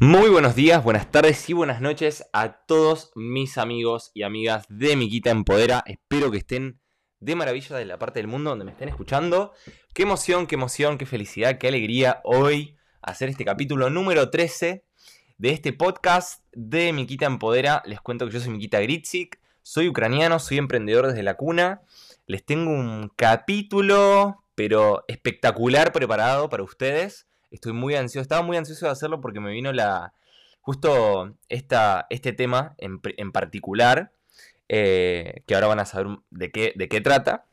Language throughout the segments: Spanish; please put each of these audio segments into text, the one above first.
Muy buenos días, buenas tardes y buenas noches a todos mis amigos y amigas de Miquita Empodera. Espero que estén de maravilla de la parte del mundo donde me estén escuchando. Qué emoción, qué emoción, qué felicidad, qué alegría hoy hacer este capítulo número 13 de este podcast de Miquita Empodera. Les cuento que yo soy Miquita Gritzik, soy ucraniano, soy emprendedor desde la cuna. Les tengo un capítulo, pero espectacular preparado para ustedes Estoy muy ansioso, estaba muy ansioso de hacerlo porque me vino la justo esta, este tema en, particular, eh, que ahora van a saber de qué, de qué trata.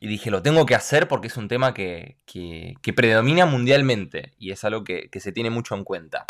Y dije, lo tengo que hacer porque es un tema que, que, predomina mundialmente y es algo que, que se tiene mucho en cuenta.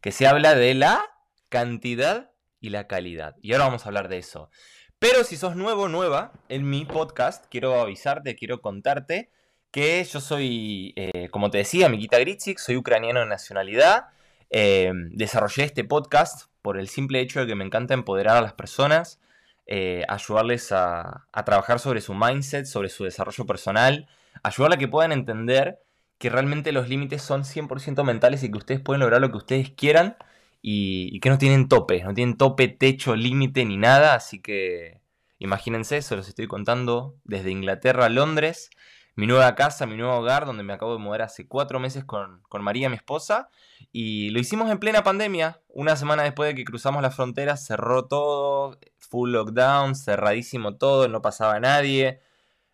Que se habla de la cantidad y la calidad. Y ahora vamos a hablar de eso. Pero si sos nuevo o nueva en mi podcast, quiero avisarte, quiero contarte que yo soy, eh, como te decía, Mikita Gritzik, soy ucraniano de nacionalidad. Eh, desarrollé este podcast por el simple hecho de que me encanta empoderar a las personas, eh, ayudarles a, trabajar sobre su mindset, sobre su desarrollo personal, ayudarles a que puedan entender que realmente los límites son 100% mentales y que ustedes pueden lograr lo que ustedes quieran y, y que no tienen tope, no tienen tope, techo, límite ni nada, así que imagínense, se los estoy contando desde Inglaterra a Londres mi nueva casa, mi nuevo hogar, donde me acabo de mudar hace cuatro meses con, María, mi esposa. Y lo hicimos en plena pandemia. Una semana después de que cruzamos la frontera, cerró todo, full lockdown, cerradísimo todo, no pasaba nadie.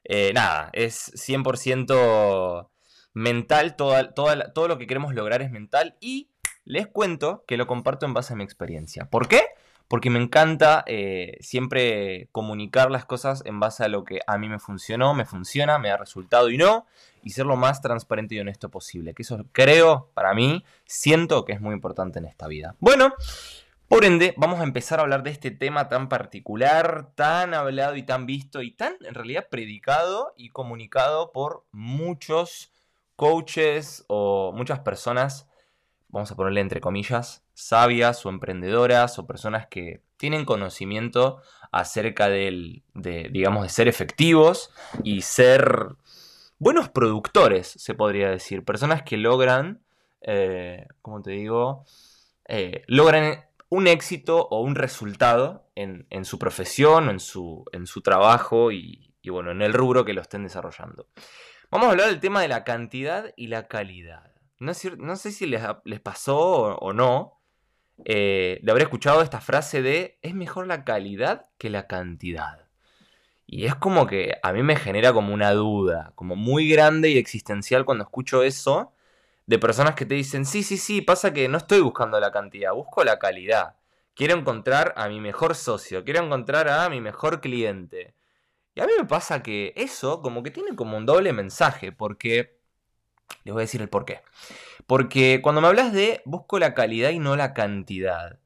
Eh, nada, es 100% mental, todo lo que queremos lograr es mental. Y les cuento que lo comparto en base a mi experiencia. ¿Por qué? Porque me encanta eh, siempre comunicar las cosas en base a lo que a mí me funcionó, me funciona, me da resultado y no, y ser lo más transparente y honesto posible. Que eso creo, para mí, siento que es muy importante en esta vida. Bueno, por ende, vamos a empezar a hablar de este tema tan particular, tan hablado y tan visto y tan en realidad predicado y comunicado por muchos coaches o muchas personas vamos a ponerle entre comillas, sabias o emprendedoras o personas que tienen conocimiento acerca del, de, digamos, de ser efectivos y ser buenos productores, se podría decir. Personas que logran, eh, como te digo, eh, logran un éxito o un resultado en, su profesión en su, en su trabajo y, y, bueno, en el rubro que lo estén desarrollando. Vamos a hablar del tema de la cantidad y la calidad. No, sé si les, pasó o, no, eh, de haber escuchado esta frase de es mejor la calidad que la cantidad. Y es como que a mí me genera como una duda, como muy grande y existencial cuando escucho eso de personas que te dicen, sí, sí, sí, pasa que no estoy buscando la cantidad, busco la calidad. Quiero encontrar a mi mejor socio, quiero encontrar a mi mejor cliente. Y a mí me pasa que eso como que tiene como un doble mensaje, porque les voy a decir el por qué. Porque cuando me hablas de busco la calidad y no la cantidad.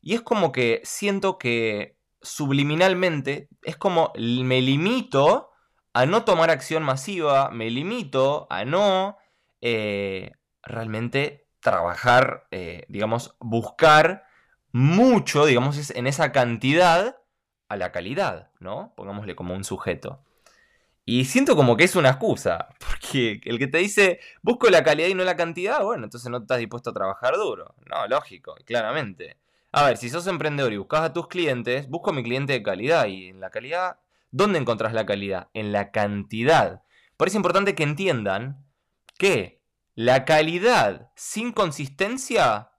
Y es como que siento que subliminalmente es como me limito a no tomar acción masiva, me limito a no eh, realmente trabajar, eh, digamos, buscar mucho, digamos, en esa cantidad a la calidad, ¿no? Pongámosle como un sujeto. Y siento como que es una excusa, porque el que te dice busco la calidad y no la cantidad, bueno, entonces no estás dispuesto a trabajar duro. No, lógico, claramente. A ver, si sos emprendedor y buscas a tus clientes, busco a mi cliente de calidad. Y en la calidad, ¿dónde encontrás la calidad? En la cantidad. Por eso es importante que entiendan que la calidad sin consistencia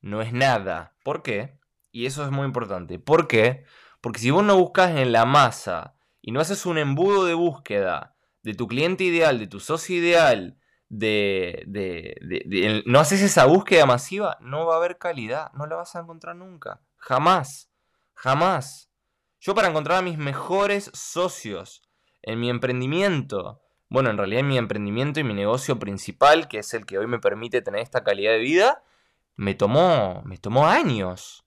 no es nada. ¿Por qué? Y eso es muy importante. ¿Por qué? Porque si vos no buscas en la masa y no haces un embudo de búsqueda de tu cliente ideal, de tu socio ideal, de, de, no haces esa búsqueda masiva, no va a haber calidad, no la vas a encontrar nunca, jamás, jamás. Yo para encontrar a mis mejores socios en mi emprendimiento, bueno, en realidad en mi emprendimiento y mi negocio principal, que es el que hoy me permite tener esta calidad de vida, me tomó, me tomó años.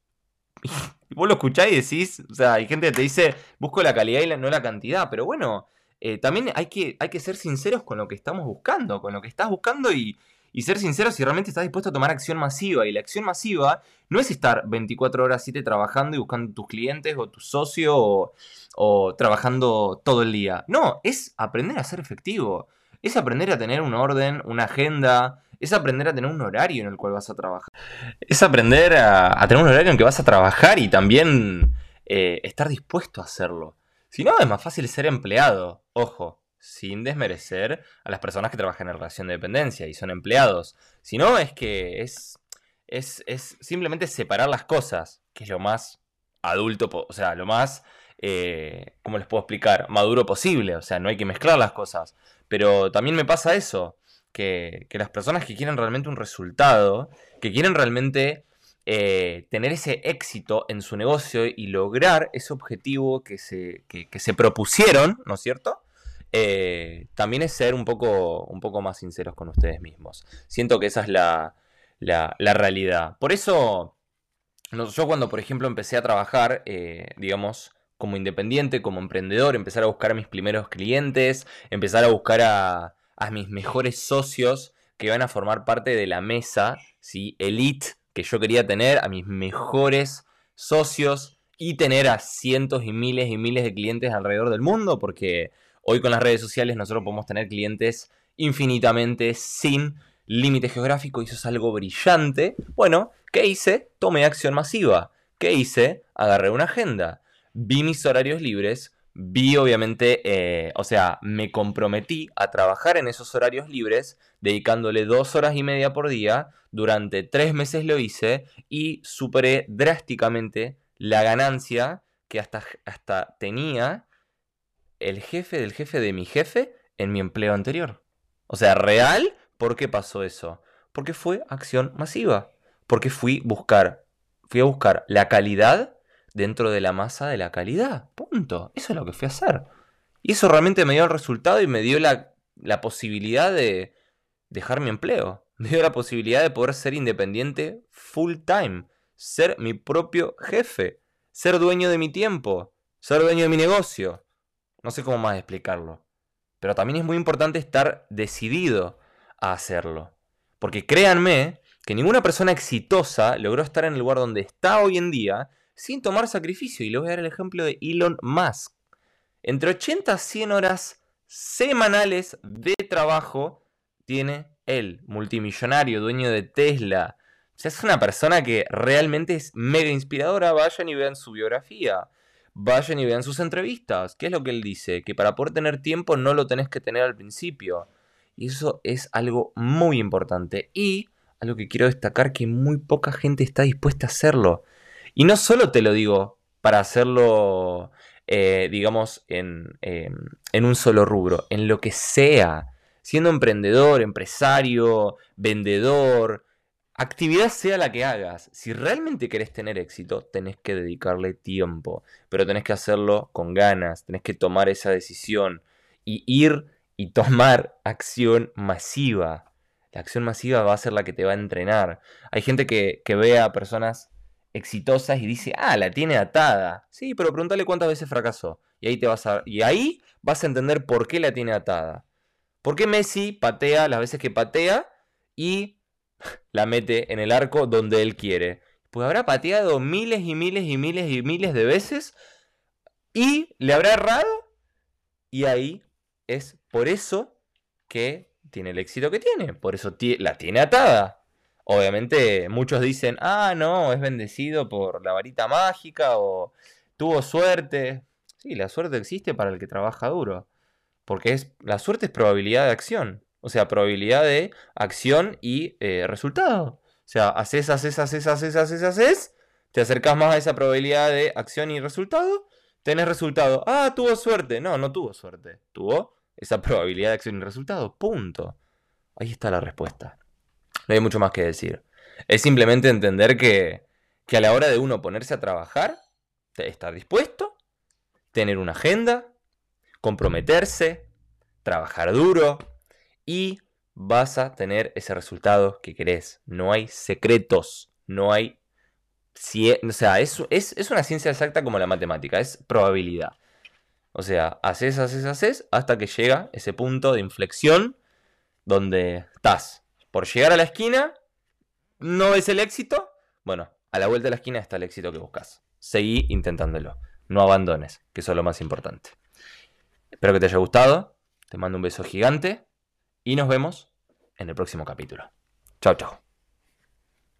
Y vos lo escucháis y decís, o sea, hay gente que te dice, busco la calidad y no la cantidad, pero bueno, eh, también hay que, hay que ser sinceros con lo que estamos buscando, con lo que estás buscando y, ser sinceros si realmente estás dispuesto a tomar acción masiva. Y la acción masiva no es estar 24 horas 7 trabajando y buscando tus clientes o tu socio o, o trabajando todo el día. No, es aprender a ser efectivo. Es aprender a tener un orden, una agenda, Es aprender a tener un horario en el cual vas a trabajar. Es aprender a, tener un horario en el que vas a trabajar y también eh, estar dispuesto a hacerlo. Si no, es más fácil ser empleado. Ojo, sin desmerecer a las personas que trabajan en relación de dependencia y son empleados. Si no, es que es, es, es simplemente separar las cosas, que es lo más adulto, o sea, lo más, eh, ¿cómo les puedo explicar? Maduro posible, o sea, no hay que mezclar las cosas. Pero también me pasa eso, que, las personas que quieren realmente un resultado, que quieren realmente eh, tener ese éxito en su negocio y lograr ese objetivo que se, que se propusieron, ¿no es cierto? Eh, también es ser un poco, un poco más sinceros con ustedes mismos. Siento que esa es la, realidad. Por eso, yo cuando, por ejemplo, empecé a trabajar, eh, digamos, como independiente, como emprendedor, empezar a buscar a mis primeros clientes, empezar a buscar a, mis mejores socios que van a formar parte de la mesa, ¿sí? Elite que yo quería tener, a mis mejores socios y tener a cientos y miles y miles de clientes alrededor del mundo, porque Hoy con las redes sociales nosotros podemos tener clientes infinitamente sin límite geográfico y eso es algo brillante. Bueno, ¿qué hice? Tomé acción masiva. ¿Qué hice? Agarré una agenda. Vi mis horarios libres. Vi obviamente, eh, o sea, me comprometí a trabajar en esos horarios libres, dedicándole dos horas y media por día. Durante tres meses lo hice y superé drásticamente la ganancia que hasta, hasta tenía el jefe del jefe de mi jefe en mi empleo anterior. O sea, real, ¿por qué pasó eso? Porque fue acción masiva. Porque fui buscar, fui a buscar la calidad dentro de la masa de la calidad. Punto. Eso es lo que fui a hacer. Y eso realmente me dio el resultado y me dio la, la posibilidad de dejar mi empleo. Me dio la posibilidad de poder ser independiente full time. Ser mi propio jefe. Ser dueño de mi tiempo. Ser dueño de mi negocio. No sé cómo más explicarlo. Pero también es muy importante estar decidido a hacerlo. Porque créanme que ninguna persona exitosa logró estar en el lugar donde está hoy en día sin tomar sacrificio. Y les voy a dar el ejemplo de Elon Musk. Entre 80 a 100 horas semanales de trabajo tiene él, multimillonario, dueño de Tesla. O sea, es una persona que realmente es mega inspiradora. Vayan y vean su biografía vayan y vean sus entrevistas. ¿Qué es lo que él dice? Que para poder tener tiempo no lo tenés que tener al principio. Y eso es algo muy importante. Y algo que quiero destacar que muy poca gente está dispuesta a hacerlo. Y no solo te lo digo para hacerlo, eh, digamos, en, en un solo rubro, en lo que sea. Siendo emprendedor, empresario, vendedor, Actividad sea la que hagas, si realmente querés tener éxito, tenés que dedicarle tiempo, pero tenés que hacerlo con ganas, tenés que tomar esa decisión y ir y tomar acción masiva. La acción masiva va a ser la que te va a entrenar. Hay gente que, ve a personas exitosas y dice, ah, la tiene atada. Sí, pero pregúntale cuántas veces fracasó. Y ahí, te vas a, y ahí vas a entender por qué la tiene atada. ¿Por qué Messi patea las veces que patea y la mete en el arco donde él quiere. Pues habrá pateado miles y miles y miles y miles de veces y le habrá errado. Y ahí es por eso que tiene el éxito que tiene. Por eso la tiene atada. Obviamente muchos dicen, ah, no, es bendecido por la varita mágica o tuvo suerte. Sí, la suerte existe para el que trabaja duro. Porque es, la suerte es probabilidad de acción. O sea, probabilidad de acción y eh, resultado. O sea, haces, haces, haces, haces, haces, haces. Te acercas más a esa probabilidad de acción y resultado. Tenés resultado. Ah, tuvo suerte. No, no tuvo suerte. Tuvo esa probabilidad de acción y resultado. Punto. Ahí está la respuesta. No hay mucho más que decir. Es simplemente entender que, que a la hora de uno ponerse a trabajar, estar dispuesto, tener una agenda, comprometerse, trabajar duro, y vas a tener ese resultado que querés. No hay secretos, no hay... O sea, es, es, una ciencia exacta como la matemática, es probabilidad. O sea, haces, haces, haces, hasta que llega ese punto de inflexión donde estás por llegar a la esquina, no ves el éxito. Bueno, a la vuelta de la esquina está el éxito que buscas. Seguí intentándolo. No abandones, que eso es lo más importante. Espero que te haya gustado. Te mando un beso gigante y nos vemos en el próximo capítulo. Chao, chao.